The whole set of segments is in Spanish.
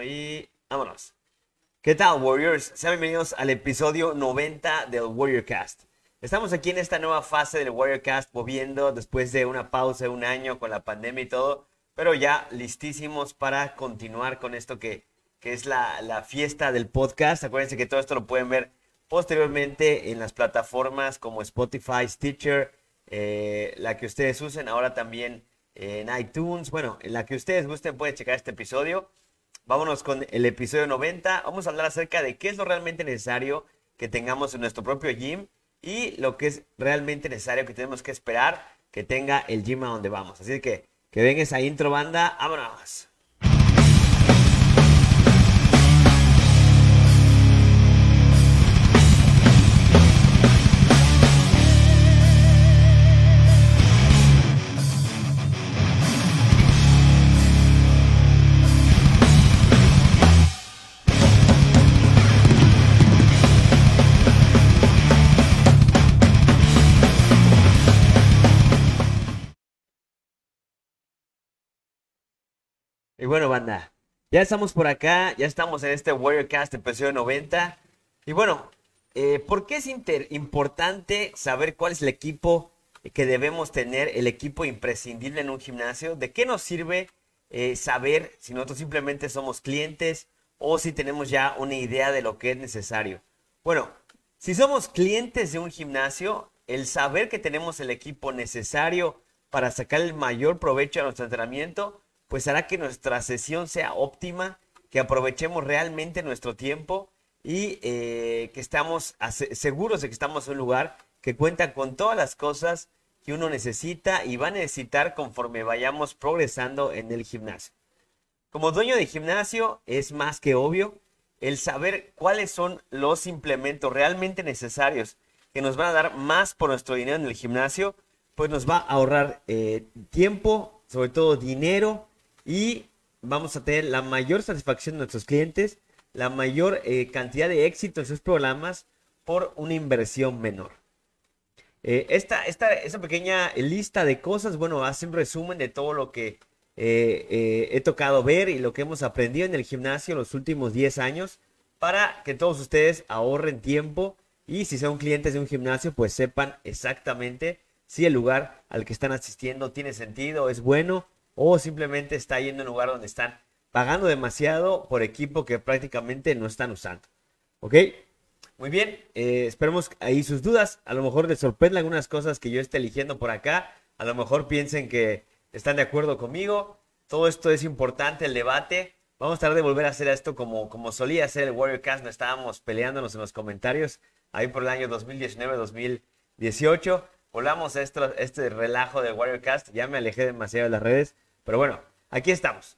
Y vámonos. ¿Qué tal, Warriors? Sean bienvenidos al episodio 90 del Warrior Cast. Estamos aquí en esta nueva fase del Warrior Cast, moviendo después de una pausa de un año con la pandemia y todo, pero ya listísimos para continuar con esto que, que es la, la fiesta del podcast. Acuérdense que todo esto lo pueden ver posteriormente en las plataformas como Spotify, Stitcher, eh, la que ustedes usen, ahora también en iTunes, bueno, en la que ustedes gusten pueden checar este episodio. Vámonos con el episodio 90. Vamos a hablar acerca de qué es lo realmente necesario que tengamos en nuestro propio gym y lo que es realmente necesario que tenemos que esperar que tenga el gym a donde vamos. Así que que venga esa intro banda, vámonos. Bueno, banda, ya estamos por acá, ya estamos en este Warriorcast episodio 90. Y bueno, eh, ¿por qué es importante saber cuál es el equipo que debemos tener, el equipo imprescindible en un gimnasio? ¿De qué nos sirve eh, saber si nosotros simplemente somos clientes o si tenemos ya una idea de lo que es necesario? Bueno, si somos clientes de un gimnasio, el saber que tenemos el equipo necesario para sacar el mayor provecho a nuestro entrenamiento, pues hará que nuestra sesión sea óptima, que aprovechemos realmente nuestro tiempo y eh, que estamos seguros de que estamos en un lugar que cuenta con todas las cosas que uno necesita y va a necesitar conforme vayamos progresando en el gimnasio. Como dueño de gimnasio es más que obvio el saber cuáles son los implementos realmente necesarios que nos van a dar más por nuestro dinero en el gimnasio, pues nos va a ahorrar eh, tiempo, sobre todo dinero y vamos a tener la mayor satisfacción de nuestros clientes, la mayor eh, cantidad de éxito en sus programas por una inversión menor. Eh, esta, esta, pequeña lista de cosas, bueno, hace un resumen de todo lo que eh, he tocado ver y lo que hemos aprendido en el gimnasio los últimos 10 años para que todos ustedes ahorren tiempo y si son clientes de un gimnasio, pues sepan exactamente si el lugar al que están asistiendo tiene sentido, es bueno o simplemente está yendo a un lugar donde están pagando demasiado por equipo que prácticamente no están usando. ¿Ok? Muy bien, eh, esperemos ahí sus dudas. A lo mejor les sorprenden algunas cosas que yo esté eligiendo por acá. A lo mejor piensen que están de acuerdo conmigo. Todo esto es importante, el debate. Vamos a tratar de volver a hacer esto como, como solía hacer el Warrior Cast. No estábamos peleándonos en los comentarios ahí por el año 2019-2018. Volvamos a esto, este relajo del Warrior Cast. Ya me alejé demasiado de las redes. Pero bueno, aquí estamos.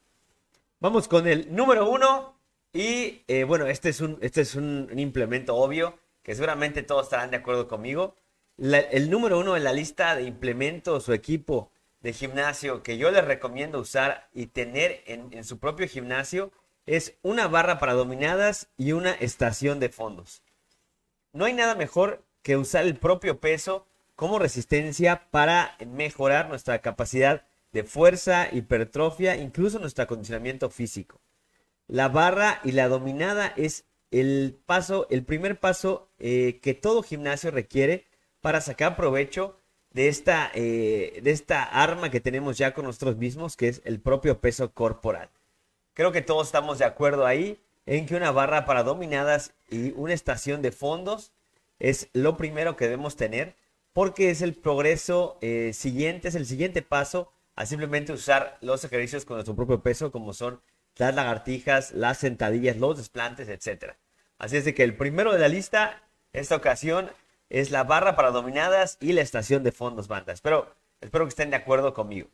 Vamos con el número uno. Y eh, bueno, este es, un, este es un, implemento obvio que seguramente todos estarán de acuerdo conmigo. el número uno en la lista de implementos o equipo de gimnasio que yo les recomiendo usar y tener en, en su propio gimnasio es una barra para dominadas y una estación de fondos. No hay nada mejor que usar el propio peso como resistencia para mejorar nuestra capacidad de fuerza, hipertrofia, incluso nuestro acondicionamiento físico. La barra y la dominada es el paso, el primer paso eh, que todo gimnasio requiere para sacar provecho de esta, eh, de esta arma que tenemos ya con nosotros mismos, que es el propio peso corporal. Creo que todos estamos de acuerdo ahí en que una barra para dominadas y una estación de fondos es lo primero que debemos tener porque es el progreso eh, siguiente, es el siguiente paso a simplemente usar los ejercicios con nuestro propio peso, como son las lagartijas, las sentadillas, los desplantes, etc. Así es que el primero de la lista, esta ocasión, es la barra para dominadas y la estación de fondos banda. Espero, espero que estén de acuerdo conmigo.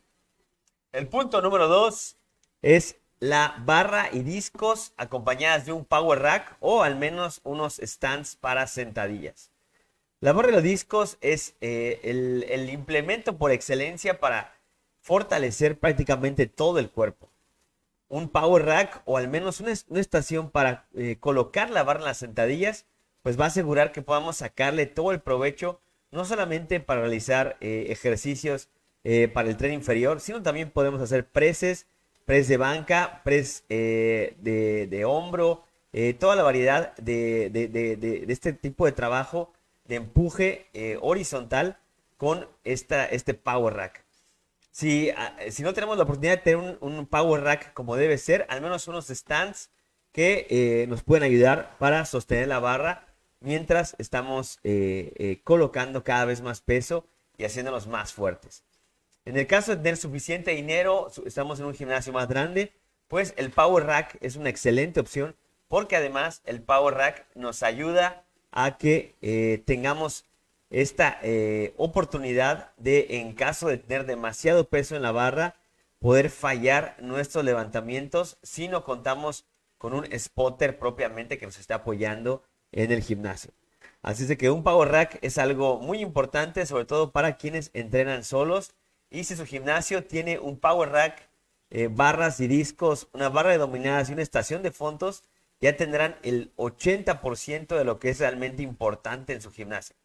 El punto número dos es la barra y discos acompañadas de un power rack o al menos unos stands para sentadillas. La barra y los discos es eh, el, implemento por excelencia para fortalecer prácticamente todo el cuerpo. Un power rack o al menos una, estación para eh, colocar la barra en las sentadillas, pues va a asegurar que podamos sacarle todo el provecho, no solamente para realizar eh, ejercicios para el tren inferior, sino también podemos hacer preses press de banca, press de, hombro, toda la variedad de, este tipo de trabajo de empuje eh, horizontal con esta, este Power Rack. Si, ah, si, no tenemos la oportunidad de tener un, Power Rack como debe ser, al menos unos stands que nos pueden ayudar para sostener la barra mientras estamos colocando cada vez más peso y haciéndonos más fuertes. En el caso de tener suficiente dinero, estamos en un gimnasio más grande, pues el Power Rack es una excelente opción porque además el Power Rack nos ayuda a que eh, tengamos esta eh, oportunidad de, en caso de tener demasiado peso en la barra, poder fallar nuestros levantamientos si no contamos con un spotter propiamente que nos esté apoyando en el gimnasio. Así es que un Power Rack es algo muy importante, sobre todo para quienes entrenan solos y si su gimnasio tiene un power rack, eh, barras y discos, una barra de dominadas y una estación de fondos, ya tendrán el 80% de lo que es realmente importante en su gimnasio.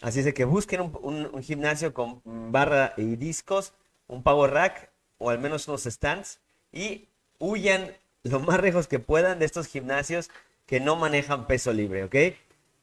Así es que busquen un, gimnasio con barra y discos, un power rack o al menos unos stands y huyan lo más lejos que puedan de estos gimnasios que no manejan peso libre, ¿ok?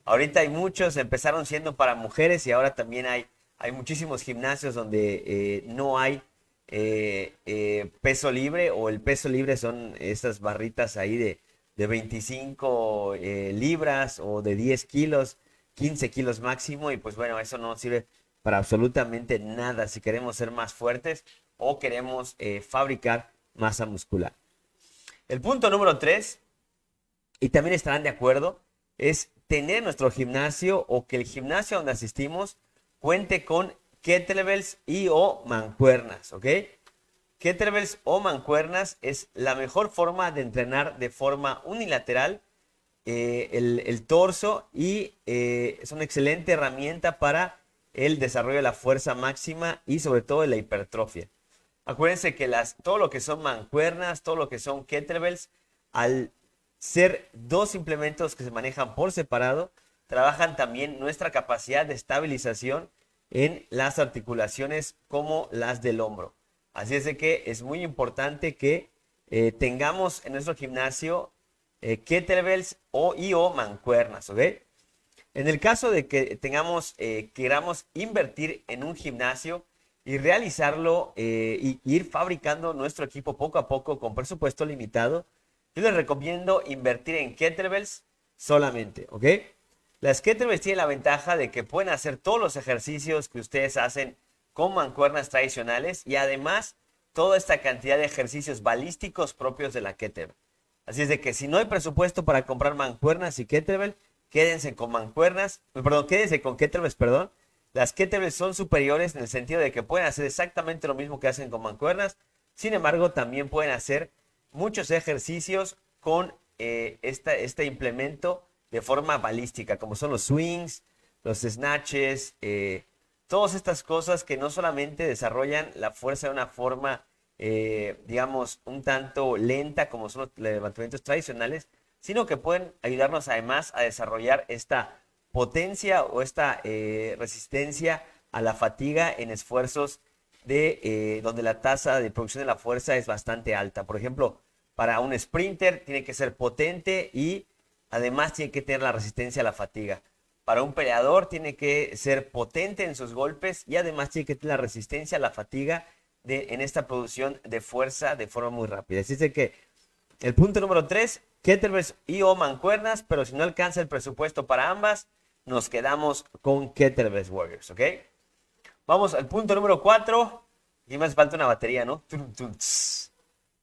Ahorita hay muchos, empezaron siendo para mujeres y ahora también hay hay muchísimos gimnasios donde eh, no hay eh, eh, peso libre o el peso libre son estas barritas ahí de, de 25 libras o de 10 kilos, 15 kilos máximo y pues bueno, eso no sirve para absolutamente nada si queremos ser más fuertes o queremos fabricar masa muscular. El punto número 3, y también estarán de acuerdo, es tener nuestro gimnasio o que el gimnasio donde asistimos cuente con kettlebells y o mancuernas, ¿ok? Kettlebells o mancuernas es la mejor forma de entrenar de forma unilateral eh, el, torso y eh, es una excelente herramienta para el desarrollo de la fuerza máxima y sobre todo de la hipertrofia. Acuérdense que las, todo lo que son mancuernas, todo lo que son kettlebells, al ser dos implementos que se manejan por separado, trabajan también nuestra capacidad de estabilización en las articulaciones como las del hombro. Así es de que es muy importante que eh, tengamos en nuestro gimnasio eh, kettlebells o o mancuernas, ¿ok? En el caso de que tengamos, eh, queramos invertir en un gimnasio y realizarlo y ir fabricando nuestro equipo poco a poco con presupuesto limitado, yo les recomiendo invertir en kettlebells solamente, ¿ok? Las kettlebells tienen la ventaja de que pueden hacer todos los ejercicios que ustedes hacen con mancuernas tradicionales y además toda esta cantidad de ejercicios balísticos propios de la kettlebell. Así es de que si no hay presupuesto para comprar mancuernas y kettlebell, quédense con mancuernas, perdón, quédense con kettlebells, perdón. Las kettlebells son superiores en el sentido de que pueden hacer exactamente lo mismo que hacen con mancuernas. Sin embargo, también pueden hacer muchos ejercicios con eh, este implemento de forma balística, como son los swings, los snatches, eh, todas estas cosas que no solamente desarrollan la fuerza de una forma, eh, digamos, un tanto lenta como son los levantamientos tradicionales, sino que pueden ayudarnos además a desarrollar esta potencia o esta eh, resistencia a la fatiga en esfuerzos de donde la tasa de producción de la fuerza es bastante alta. Por ejemplo, para un sprinter tiene que ser potente y Además, tiene que tener la resistencia a la fatiga. Para un peleador tiene que ser potente en sus golpes y además tiene que tener la resistencia la fatiga de, en esta producción de fuerza de forma muy rápida. Así que el punto número 3, kettlebells y o mancuernas, pero si no alcanza el presupuesto para ambas, nos quedamos con kettlebells warriors, ¿ok? Vamos al punto número 4. Y me hace falta una batería, ¿no?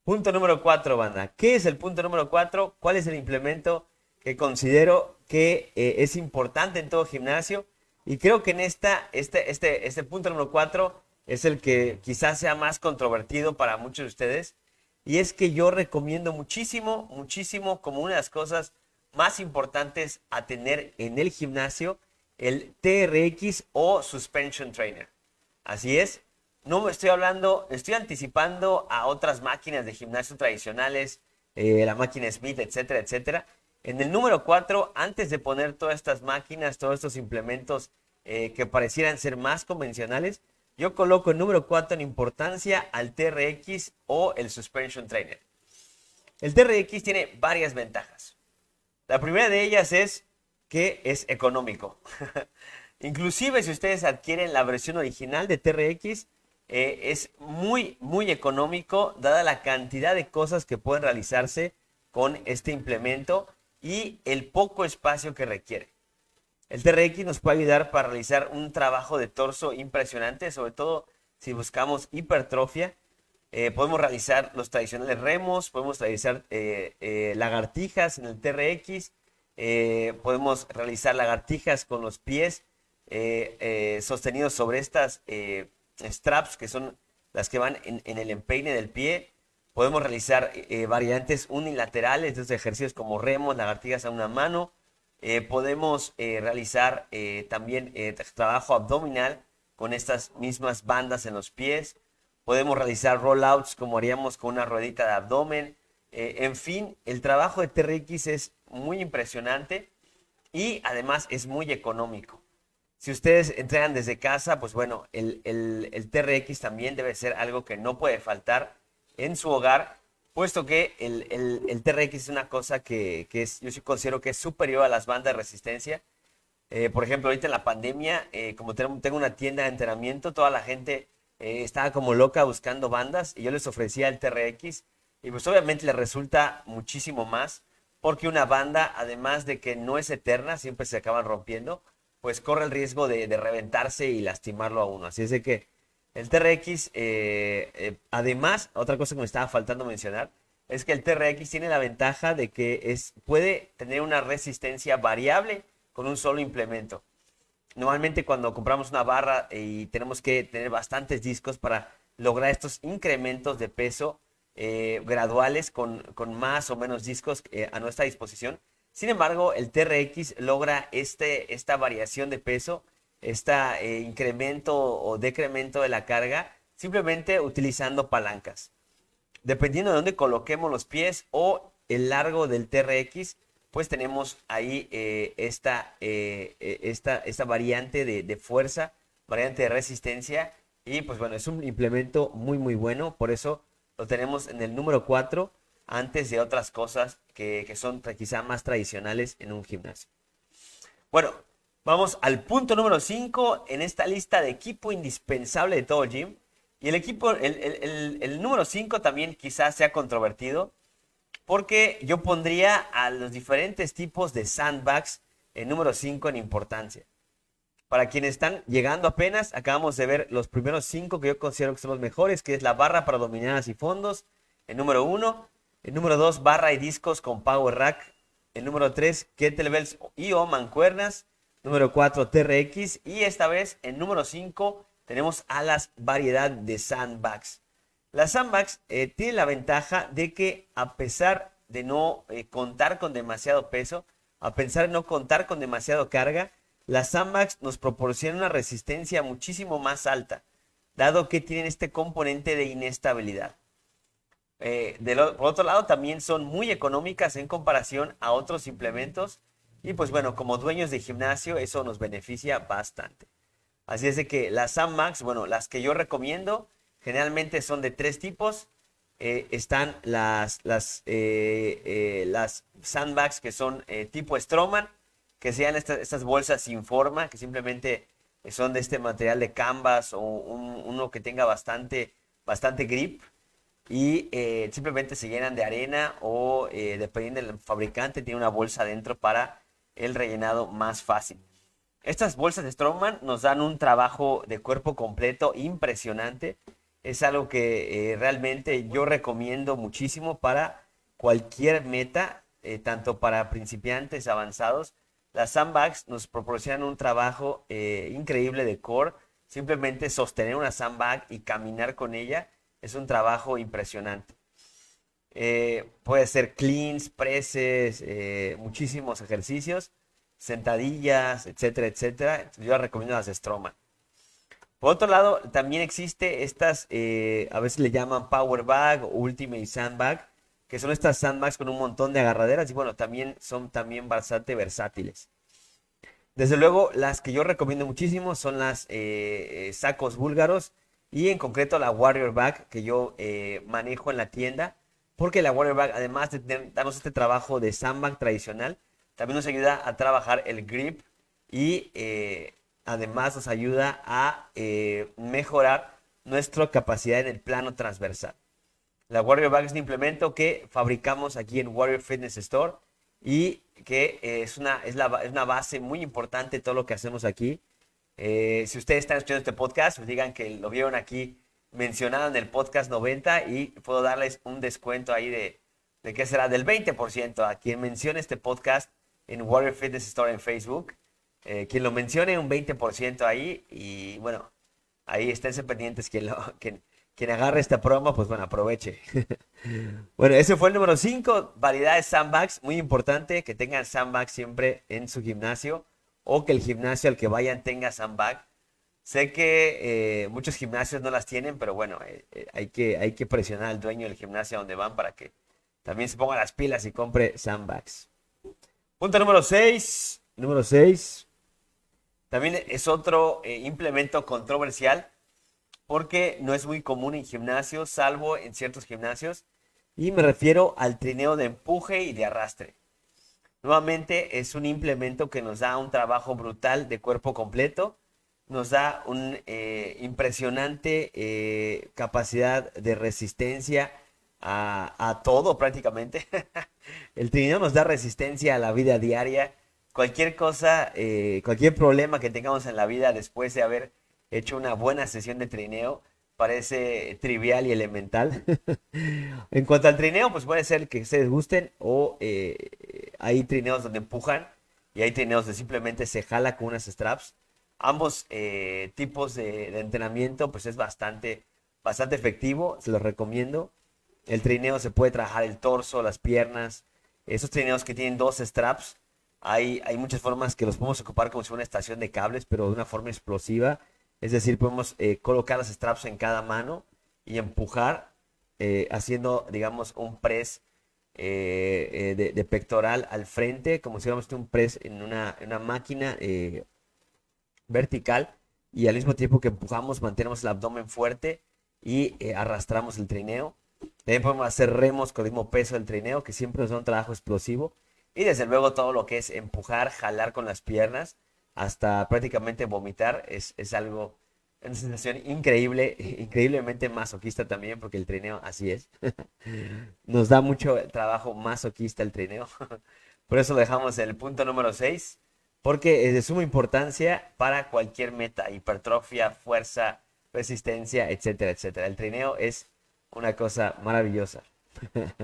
Punto número 4, banda. ¿Qué es el punto número 4? ¿Cuál es el implemento que considero que eh, es importante en todo gimnasio. Y creo que en esta, este, este, este punto número 4 es el que quizás sea más controvertido para muchos de ustedes. Y es que yo recomiendo muchísimo, muchísimo como una de las cosas más importantes a tener en el gimnasio, el TRX o Suspension Trainer. Así es, no me estoy hablando, estoy anticipando a otras máquinas de gimnasio tradicionales, eh, la máquina Smith, etcétera, etcétera. En el número 4, antes de poner todas estas máquinas, todos estos implementos eh, que parecieran ser más convencionales, yo coloco el número 4 en importancia al TRX o el Suspension Trainer. El TRX tiene varias ventajas. La primera de ellas es que es económico. Inclusive si ustedes adquieren la versión original de TRX, eh, es muy, muy económico dada la cantidad de cosas que pueden realizarse con este implemento y el poco espacio que requiere. El TRX nos puede ayudar para realizar un trabajo de torso impresionante, sobre todo si buscamos hipertrofia. Eh, podemos realizar los tradicionales remos, podemos realizar eh, eh, lagartijas en el TRX, podemos realizar lagartijas con los pies sostenidos sobre estas straps que son las que van en, en el empeine del pie. Podemos realizar variantes unilaterales estos ejercicios como remos, lagartijas a una mano, eh, podemos eh, realizar eh, también trabajo abdominal con estas mismas bandas en los pies. Podemos realizar rollouts como haríamos con una ruedita de abdomen. en fin, el trabajo de TRX es muy impresionante y además es muy económico. Si ustedes entrenan desde casa, pues bueno, el TRX también debe ser algo que no puede faltar en su hogar puesto que el, el, TRX es una cosa que, es, yo sí considero que es superior a las bandas de resistencia. Eh, por ejemplo, ahorita en la pandemia, eh, como tengo una tienda de entrenamiento, toda la gente eh, estaba como loca buscando bandas y yo les ofrecía el TRX y pues obviamente les resulta muchísimo más porque una banda, además de que no es eterna, siempre se acaban rompiendo, pues corre el riesgo de, de reventarse y lastimarlo a uno. Así es de que el TRX, eh, eh, además, otra cosa que me estaba faltando mencionar, es que el TRX tiene la ventaja de que es, puede tener una resistencia variable con un solo implemento. Normalmente cuando compramos una barra y tenemos que tener bastantes discos para lograr estos incrementos de peso eh, graduales con, con, más o menos discos a nuestra disposición. Sin embargo, el TRX logra este, esta variación de peso este incremento o decremento de la carga simplemente utilizando palancas. Dependiendo de dónde coloquemos los pies o el largo del TRX, pues tenemos ahí eh, esta, esta, esta, variante de, de, fuerza, variante de resistencia. Y pues bueno, es un implemento muy muy bueno, por eso lo tenemos en el número 4 antes de otras cosas que, que son quizá más tradicionales en un gimnasio. Bueno, Vamos al punto número 5 en esta lista de equipo indispensable de todo gym. Y el equipo, el, número 5 también quizás sea controvertido, porque yo pondría a los diferentes tipos de sandbags en número 5 en importancia. Para quienes están llegando apenas, acabamos de ver los primeros 5 que yo considero que son los mejores, que es la barra para dominadas y fondos, el número 1, el número 2, barra y discos con power rack, el número 3, kettlebells y o mancuernas, número 4 TRX y esta vez en número 5 tenemos a las variedad de sandbags. Las sandbags eh, tienen la ventaja de que a pesar de no eh, contar con demasiado peso, a pesar de no contar con demasiado carga, las sandbags nos proporcionan una resistencia muchísimo más alta, dado que tienen este componente de inestabilidad. Eh, por otro lado, también son muy económicas en comparación a otros implementos y pues bueno, como dueños de gimnasio, eso nos beneficia bastante. Así es de que las Sandmax, bueno, las que yo recomiendo, generalmente son de tres tipos. Eh, están las, las, eh, eh, las sandbags que son tipo Stroman, que sean estas bolsas sin forma, que simplemente son de este material de canvas o uno que tenga bastante, bastante grip y simplemente se llenan de arena o dependiendo del fabricante tiene una bolsa dentro para el rellenado más fácil. Estas bolsas de Strongman nos dan un trabajo de cuerpo completo impresionante. Es algo que eh, realmente yo recomiendo muchísimo para cualquier meta, eh, tanto para principiantes avanzados. Las sandbags nos proporcionan un trabajo eh, increíble de core. Simplemente sostener una sandbag y caminar con ella es un trabajo impresionante. Eh, puede ser cleans, presses, eh, muchísimos ejercicios, sentadillas, etcétera, etcétera. Yo recomiendo las Stroma. Por otro lado, también existe estas, eh, a veces le llaman Power Bag Ultimate Sandbag, que son estas sandbags con un montón de agarraderas y bueno, también son también bastante versátiles. Desde luego, las que yo recomiendo muchísimo son las sacos búlgaros y en concreto la Warrior Bag que yo manejo en la tienda, porque la Warrior Bag, además de darnos este trabajo de sandbag tradicional, también nos ayuda a trabajar el grip y además nos ayuda a mejorar nuestra capacidad en el plano transversal. La Warrior Bag es un implemento que fabricamos aquí en Warrior Fitness Store y que es, una, es, una base muy importante de todo lo que hacemos aquí. Eh, si ustedes están escuchando este podcast, pues digan que lo vieron aquí mencionado en el podcast 90 y puedo darles un descuento ahí de, de qué será del 20% a quien mencione este podcast en Warrior Fitness Store en Facebook. Eh, quien lo mencione, un 20% ahí. Y bueno, ahí esténse pendientes quien, lo, quien, quien agarre esta promo, pues bueno, aproveche. bueno, ese fue el número 5, variedades sandbags. Muy importante que tengan sandbags siempre en su gimnasio o que el gimnasio al que vayan tenga sandbag. Sé que eh, muchos gimnasios no las tienen, pero bueno, eh, eh, hay, que, hay que presionar al dueño del gimnasio donde van para que también se ponga las pilas y compre sandbags. Punto número 6. Número 6. También es otro implemento controversial porque no es muy común en gimnasios, salvo en ciertos gimnasios. Y me refiero al trineo de empuje y de arrastre. Nuevamente es un implemento que nos da un trabajo brutal de cuerpo completo, nos da una eh, impresionante eh, capacidad de resistencia a, todo prácticamente. El trineo nos da resistencia a la vida diaria. Cualquier cosa, eh, cualquier problema que tengamos en la vida después de haber hecho una buena sesión de trineo. Parece trivial y elemental. en cuanto al trineo, pues puede ser que ustedes gusten o hay trineos donde empujan y hay trineos donde simplemente se jala con unas straps. Ambos eh, tipos de, entrenamiento pues es bastante, bastante efectivo, se los recomiendo. El trineo se puede trabajar el torso, las piernas. Esos trineos que tienen dos straps, hay, hay muchas formas que los podemos ocupar como si fuera una estación de cables, pero de una forma explosiva es decir, podemos eh, colocar las straps en cada mano y empujar eh, haciendo, digamos, un press de, pectoral al frente, como si fuéramos un press en una, máquina vertical y al mismo tiempo que empujamos mantenemos el abdomen fuerte y arrastramos el trineo. También podemos hacer remos con el mismo peso del trineo, que siempre nos da un trabajo explosivo. Y desde luego todo lo que es empujar, jalar con las piernas hasta prácticamente vomitar es, es algo, una sensación increíble, increíblemente masoquista también, porque el trineo así es. Nos da mucho trabajo masoquista el trineo. Por eso dejamos el punto número 6, porque es de suma importancia para cualquier meta, hipertrofia, fuerza, resistencia, etcétera, etcétera. El trineo es una cosa maravillosa.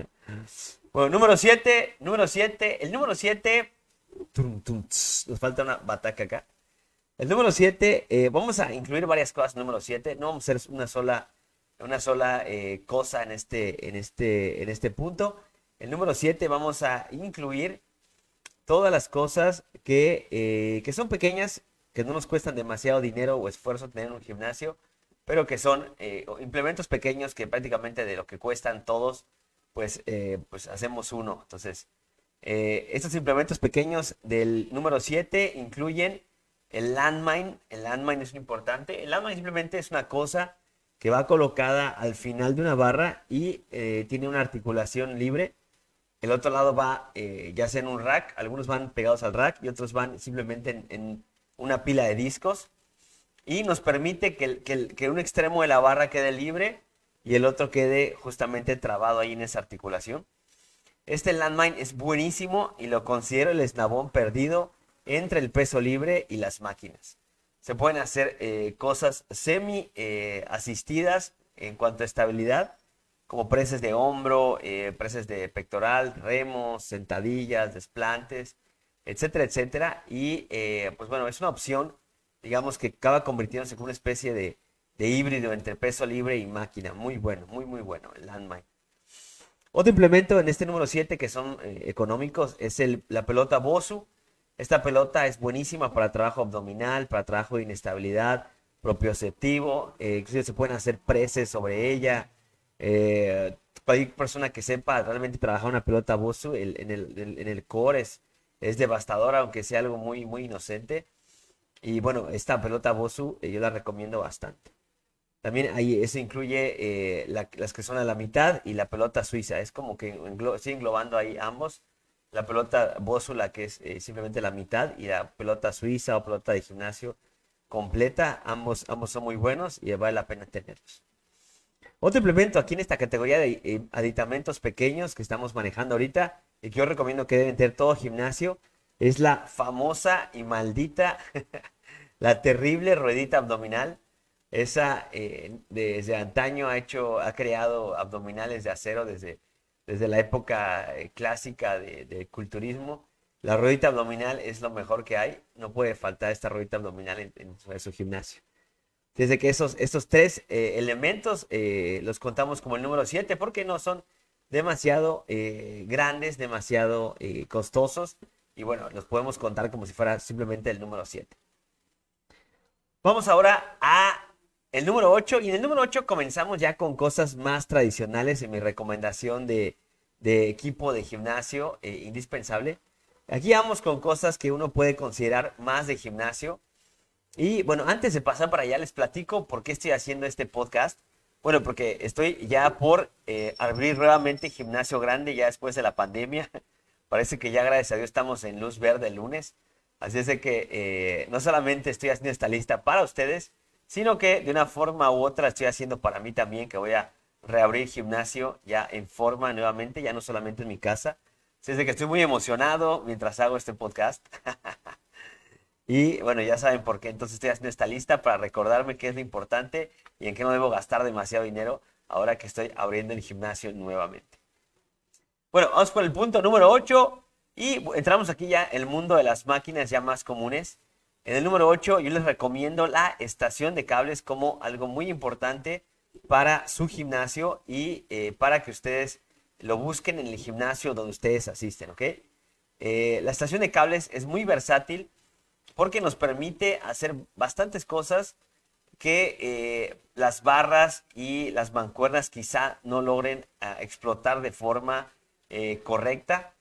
bueno, número 7, número 7, el número 7 nos falta una bataca acá. El número 7, eh, vamos a incluir varias cosas. Número 7, no vamos a hacer una sola, una sola eh, cosa en este, en, este, en este punto. El número 7, vamos a incluir todas las cosas que, eh, que son pequeñas, que no nos cuestan demasiado dinero o esfuerzo tener un gimnasio, pero que son implementos pequeños que prácticamente de lo que cuestan todos, pues, pues hacemos uno. Entonces, eh, estos implementos pequeños del número 7 incluyen el landmine. El landmine es importante. El landmine simplemente es una cosa que va colocada al final de una barra y eh, tiene una articulación libre. El otro lado va eh, ya sea en un rack, algunos van pegados al rack y otros van simplemente en, una pila de discos. Y nos permite que, un extremo de la barra quede libre y el otro quede justamente trabado ahí en esa articulación. Este landmine es buenísimo y lo considero el eslabón perdido entre el peso libre y las máquinas. Se pueden hacer eh, cosas semi eh, asistidas en cuanto a estabilidad, como preses de hombro, eh, preses de pectoral, remos, sentadillas, desplantes, etcétera, etcétera. Y pues bueno, es una opción, digamos que acaba convirtiéndose en una especie de, híbrido entre peso libre y máquina. Muy bueno, muy, muy bueno el landmine. Otro implemento en este número 7 que son eh, económicos es el, la pelota Bosu. Esta pelota es buenísima para trabajo abdominal, para trabajo de inestabilidad, propioceptivo. Eh, incluso se pueden hacer preses sobre ella. Eh, cualquier persona que sepa realmente trabajar una pelota Bosu en, el, en el core es, es devastadora, aunque sea algo muy, muy inocente. Y bueno, esta pelota Bosu eh, yo la recomiendo bastante. También ahí eso incluye eh, las que son a la mitad y la pelota suiza. Es como que englo englobando ahí ambos. La pelota Bosu, la que es eh, simplemente la mitad, y la pelota suiza o pelota de gimnasio completa. Ambos, ambos son muy buenos y vale la pena tenerlos. Otro implemento aquí en esta categoría de aditamentos pequeños que estamos manejando ahorita y que yo recomiendo que deben tener todo gimnasio es la famosa y maldita, la terrible ruedita abdominal. Esa eh, desde antaño ha hecho, ha creado abdominales de acero desde, desde la época eh, clásica del culturismo. La ruedita abdominal es lo mejor que hay. No puede faltar esta ruedita abdominal en, su gimnasio. Desde que esos, estos tres eh, elementos los contamos como el número 7 porque no son demasiado grandes, demasiado costosos y bueno, los podemos contar como si fuera simplemente el número 7. Vamos ahora a el número 8. Y en el número 8 comenzamos ya con cosas más tradicionales en mi recomendación de, equipo de gimnasio eh, indispensable. Aquí vamos con cosas que uno puede considerar más de gimnasio. Y bueno, antes de pasar para allá, les platico por qué estoy haciendo este podcast. Bueno, porque estoy ya por eh, abrir nuevamente gimnasio grande ya después de la pandemia. Parece que ya, gracias a Dios, estamos en luz verde el lunes. Así es de que eh, no solamente estoy haciendo esta lista para ustedes, sino que de una forma u otra estoy haciendo para mí también, que voy a reabrir gimnasio ya en forma nuevamente, ya no solamente en mi casa. Así es de que estoy muy emocionado mientras hago este podcast. y bueno, ya saben por qué entonces estoy haciendo esta lista para recordarme qué es lo importante y en qué no debo gastar demasiado dinero ahora que estoy abriendo el gimnasio nuevamente. Bueno, vamos con el punto número 8 y entramos aquí ya en el mundo de las máquinas ya más comunes. En el número 8 yo les recomiendo la estación de cables como algo muy importante para su gimnasio y eh, para que ustedes lo busquen en el gimnasio donde ustedes asisten, ¿ok? Eh, la estación de cables es muy versátil porque nos permite hacer bastantes cosas que eh, las barras y las mancuernas quizá no logren ah, explotar de forma eh, correcta,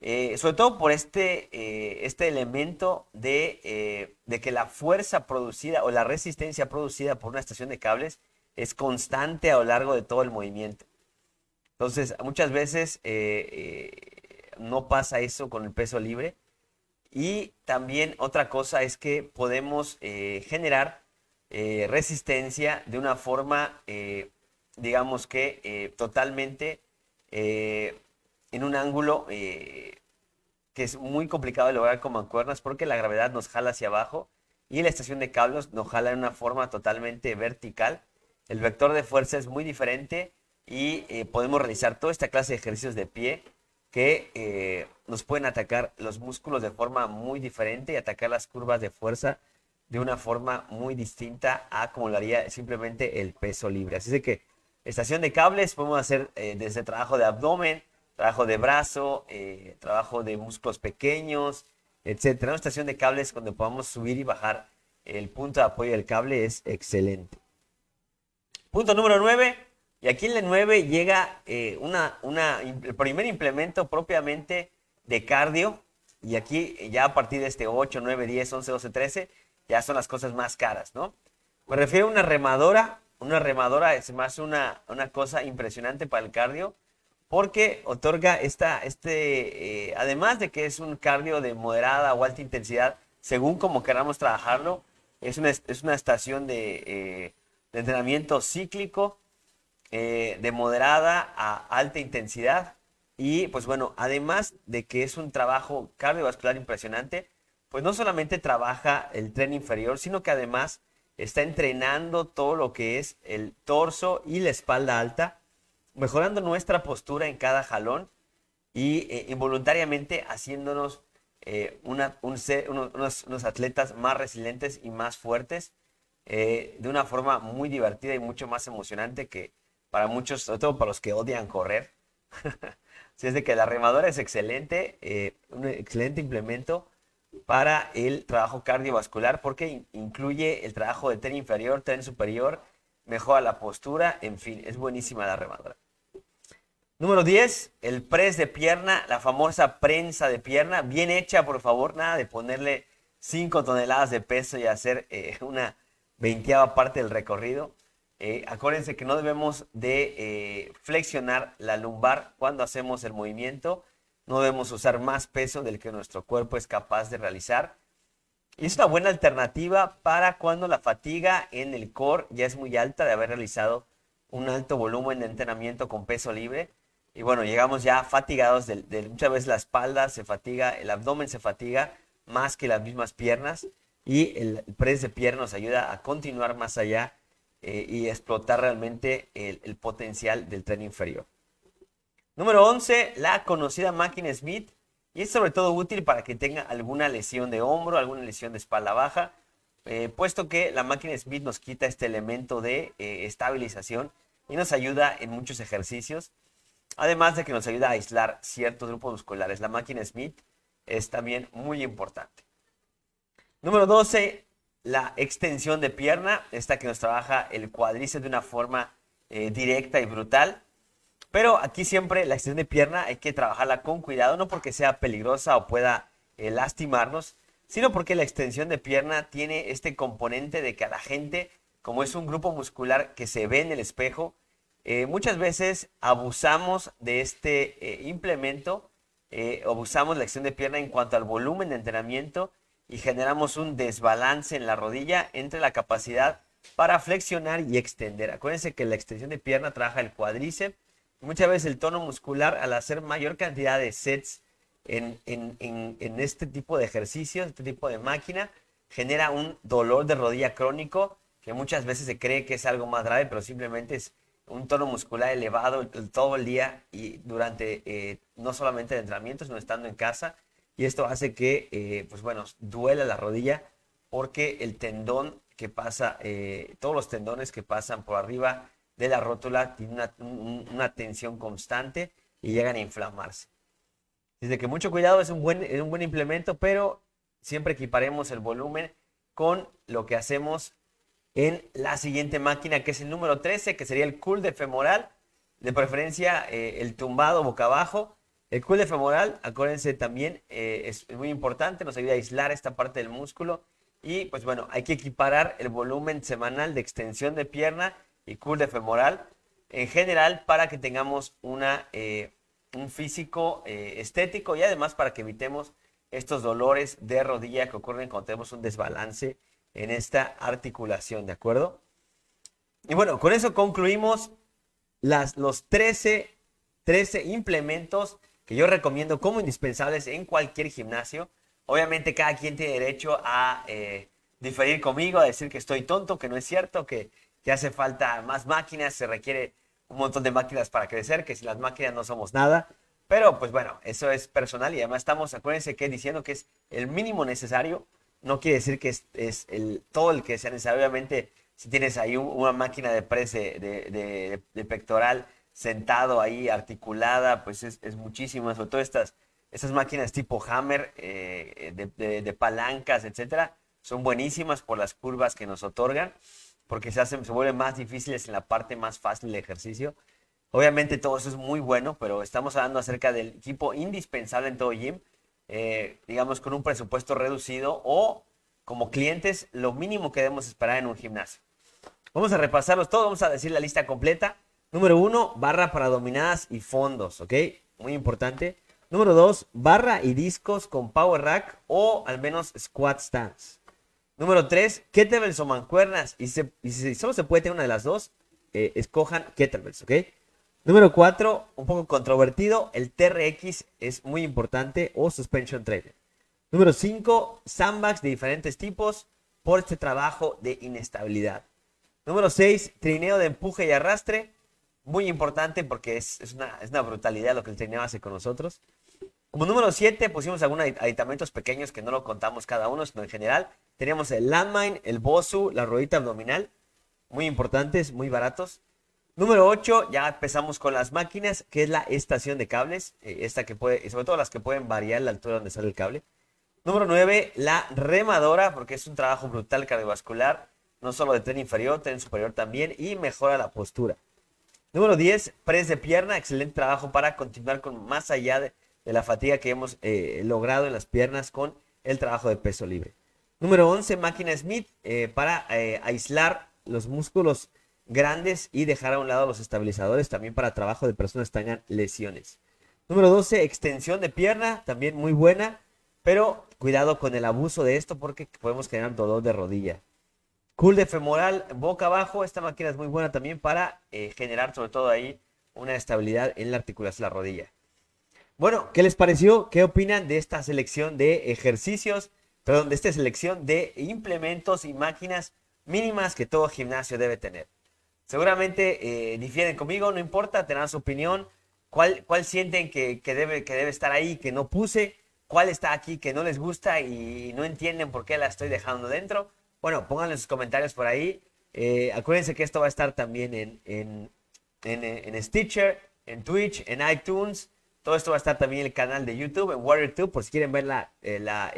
eh, sobre todo por este, este elemento de, de, que la fuerza producida o la resistencia producida por una estación de cables es constante a lo largo de todo el movimiento. Entonces, muchas veces no pasa eso con el peso libre. Y también otra cosa es que podemos generar resistencia de una forma, digamos que totalmente en un ángulo eh, que es muy complicado de lograr con mancuernas porque la gravedad nos jala hacia abajo y la estación de cables nos jala en una forma totalmente vertical. El vector de fuerza es muy diferente y eh, podemos realizar toda esta clase de ejercicios de pie que eh, nos pueden atacar los músculos de forma muy diferente y atacar las curvas de fuerza de una forma muy distinta a como lo haría simplemente el peso libre. Así que estación de cables podemos hacer desde trabajo de abdomen, trabajo de brazo, eh, trabajo de músculos pequeños, etcétera. Una estación de cables donde podamos subir y bajar el punto de apoyo del cable es excelente. Punto número 9. Y aquí en el 9 llega eh, una, una, el primer implemento propiamente de cardio. Y aquí ya a partir de este 8, 9, 10, 11, 12, 13, ya son las cosas más caras, ¿no? Me refiero a una remadora. Una remadora es más una, una cosa impresionante para el cardio porque otorga esta, este, eh, además de que es un cardio de moderada o alta intensidad, según como queramos trabajarlo, es una, es una estación de, eh, entrenamiento cíclico eh, de moderada a alta intensidad. Y pues bueno, además de que es un trabajo cardiovascular impresionante, pues no solamente trabaja el tren inferior, sino que además está entrenando todo lo que es el torso y la espalda alta mejorando nuestra postura en cada jalón y eh, involuntariamente haciéndonos eh, unos, atletas más resilientes y más fuertes de una forma muy divertida y mucho más emocionante que para muchos, sobre todo para los que odian correr. Así es de que la remadora es excelente, un excelente implemento para el trabajo cardiovascular porque incluye el trabajo de tren inferior, tren superior, mejora la postura, en fin, es buenísima la remadora. Número 10, el press de pierna, la famosa prensa de pierna, bien hecha, por favor, nada de ponerle 5 toneladas de peso y hacer eh, una veinteava parte del recorrido. Eh, acuérdense que no debemos de eh, flexionar la lumbar cuando hacemos el movimiento. No debemos usar más peso del que nuestro cuerpo es capaz de realizar. Es una buena alternativa para cuando la fatiga en el core ya es muy alta de haber realizado un alto volumen de entrenamiento con peso libre. Y bueno, llegamos ya fatigados, muchas veces la espalda se fatiga, el abdomen se fatiga más que las mismas piernas. Y el, press de pierna nos ayuda a continuar más allá eh, y explotar realmente el, potencial del tren inferior. Número 11, la conocida máquina Smith. Y es sobre todo útil para que tenga alguna lesión de hombro, alguna lesión de espalda baja, eh, puesto que la máquina Smith nos quita este elemento de eh, estabilización y nos ayuda en muchos ejercicios. Además de que nos ayuda a aislar ciertos grupos musculares. La máquina Smith es también muy importante. Número 12, la extensión de pierna. Esta que nos trabaja el cuádriceps de una forma eh, directa y brutal. Pero aquí siempre la extensión de pierna hay que trabajarla con cuidado, no porque sea peligrosa o pueda eh, lastimarnos, sino porque la extensión de pierna tiene este componente de que a la gente, como es un grupo muscular que se ve en el espejo, eh, muchas veces abusamos de este eh, implemento, abusamos la extensión de pierna en cuanto al volumen de entrenamiento y generamos un desbalance en la rodilla entre la capacidad para flexionar y extender. Acuérdense que la extensión de pierna trabaja el cuádriceps. Muchas veces el tono muscular, al hacer mayor cantidad de sets en, en este tipo de ejercicios, este tipo de máquina, genera un dolor de rodilla crónico que muchas veces se cree que es algo más grave, pero simplemente es un tono muscular elevado todo el día y durante eh, no solamente el entrenamiento, sino estando en casa. Y esto hace que, eh, pues bueno, duela la rodilla porque el tendón que pasa, eh, todos los tendones que pasan por arriba de la rótula tienen una, tensión constante y llegan a inflamarse. Desde que mucho cuidado es un buen, es un buen implemento, pero siempre equiparemos el volumen con lo que hacemos en la siguiente máquina, que es el número 13, que sería el cool de femoral, de preferencia eh, el tumbado boca abajo. El cool femoral, acuérdense también, eh, es, muy importante, nos ayuda a aislar esta parte del músculo. Y pues bueno, hay que equiparar el volumen semanal de extensión de pierna y cool femoral en general para que tengamos una, eh, un físico estético y además para que evitemos estos dolores de rodilla que ocurren cuando tenemos un desbalance en esta articulación, ¿de acuerdo? Y bueno, con eso concluimos las, los 13, 13 implementos que yo recomiendo como indispensables en cualquier gimnasio. Obviamente cada quien tiene derecho a eh, diferir conmigo, a decir que estoy tonto, que no es cierto, que, que hace falta más máquinas, se requiere un montón de máquinas para crecer, que si las máquinas no somos nada. Pero pues bueno, eso es personal y además estamos, acuérdense que diciendo que es el mínimo necesario no quiere decir que es, el, todo el que sea necesario. Obviamente, si tienes ahí una máquina de press de, pectoral sentado ahí, articulada, pues es, muchísimo. Sobre todo estas, estas máquinas tipo Hammer, eh, de, palancas, etcétera, son buenísimas por las curvas que nos otorgan, porque se, hacen, se vuelven más difíciles en la parte más fácil del ejercicio. Obviamente todo eso es muy bueno, pero estamos hablando acerca del equipo indispensable en todo gym eh, digamos, con un presupuesto reducido o como clientes lo mínimo que debemos esperar en un gimnasio. Vamos a repasarlos todos, vamos a decir la lista completa. Número uno, barra para dominadas y fondos, ¿ok? Muy importante. Número dos, barra y discos con power rack o al menos squat stands. Número tres, kettlebells o mancuernas. Y, si solo se puede tener una de las dos, eh, escojan kettlebells, ¿ok? Número 4, un poco controvertido, el TRX es muy importante o Suspension Trainer. Número 5, sandbags de diferentes tipos por este trabajo de inestabilidad. Número 6, trineo de empuje y arrastre, muy importante porque es, una, es una brutalidad lo que el trineo hace con nosotros. Como número 7 pusimos algunos aditamentos pequeños que no lo contamos cada uno, sino en general. Tenemos el landmine, el bosu, la ruedita abdominal, muy importantes, muy baratos. Número 8, ya empezamos con las máquinas, que es la estación de cables, eh, esta que puede, sobre todo las que pueden variar la altura donde sale el cable. Número 9, la remadora, porque es un trabajo brutal cardiovascular, no solo de tren inferior, tren superior también, y mejora la postura. Número 10, press de pierna, excelente trabajo para continuar con más allá de, la fatiga que hemos eh, logrado en las piernas con el trabajo de peso libre. Número 11, máquina Smith eh, para eh, aislar los músculos grandes y dejar a un lado los estabilizadores también para trabajo de personas que tengan lesiones. Número 12, extensión de pierna, también muy buena, pero cuidado con el abuso de esto porque podemos generar dolor de rodilla. Cool de femoral, boca abajo, esta máquina es muy buena también para eh, generar sobre todo ahí una estabilidad en la articulación de la rodilla. Bueno, ¿qué les pareció? ¿Qué opinan de esta selección de ejercicios? Perdón, de esta selección de implementos y máquinas mínimas que todo gimnasio debe tener. Seguramente eh, difieren conmigo, no importa, tendrán su opinión. ¿Cuál, cuál sienten que, debe, que debe estar ahí, que no puse? ¿Cuál está aquí que no les gusta y no entienden por qué la estoy dejando dentro? Bueno, pónganlo en sus comentarios por ahí. Eh, acuérdense que esto va a estar también en, en, en, Stitcher, en Twitch, en iTunes. Todo esto va a estar también en el canal de YouTube, en WarriorTube, por si quieren ver la, eh, la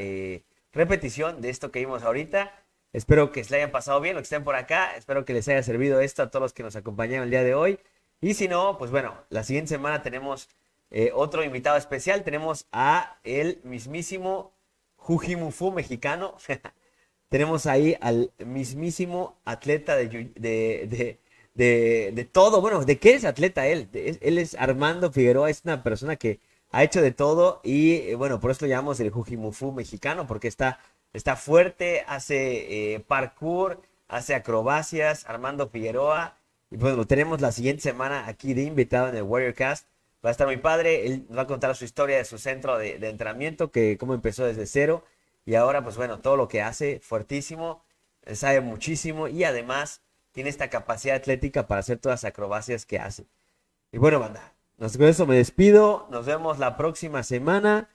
repetición de esto que vimos ahorita. Espero que se le hayan pasado bien, los que estén por acá. Espero que les haya servido esto a todos los que nos acompañaron el día de hoy. Y si no, pues bueno, la siguiente semana tenemos eh, otro invitado especial. Tenemos a el mismísimo Jujimufu mexicano. tenemos ahí al mismísimo atleta de, de, de, de, todo. Bueno, ¿de qué es atleta él? él es Armando Figueroa, es una persona que ha hecho de todo y eh, bueno, por eso lo llamamos el Jujimufu mexicano, porque está Está fuerte, hace eh, parkour, hace acrobacias, Armando Figueroa. Y pues lo tenemos la siguiente semana aquí de invitado en el Warrior Cast. Va a estar muy padre, él va a contar su historia de su centro de, entrenamiento, que cómo empezó desde cero. Y ahora, pues bueno, todo lo que hace, fuertísimo, sabe muchísimo y además tiene esta capacidad atlética para hacer todas las acrobacias que hace. Y bueno, banda, con eso me despido. Nos vemos la próxima semana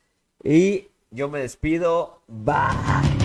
y yo me despido. Bye.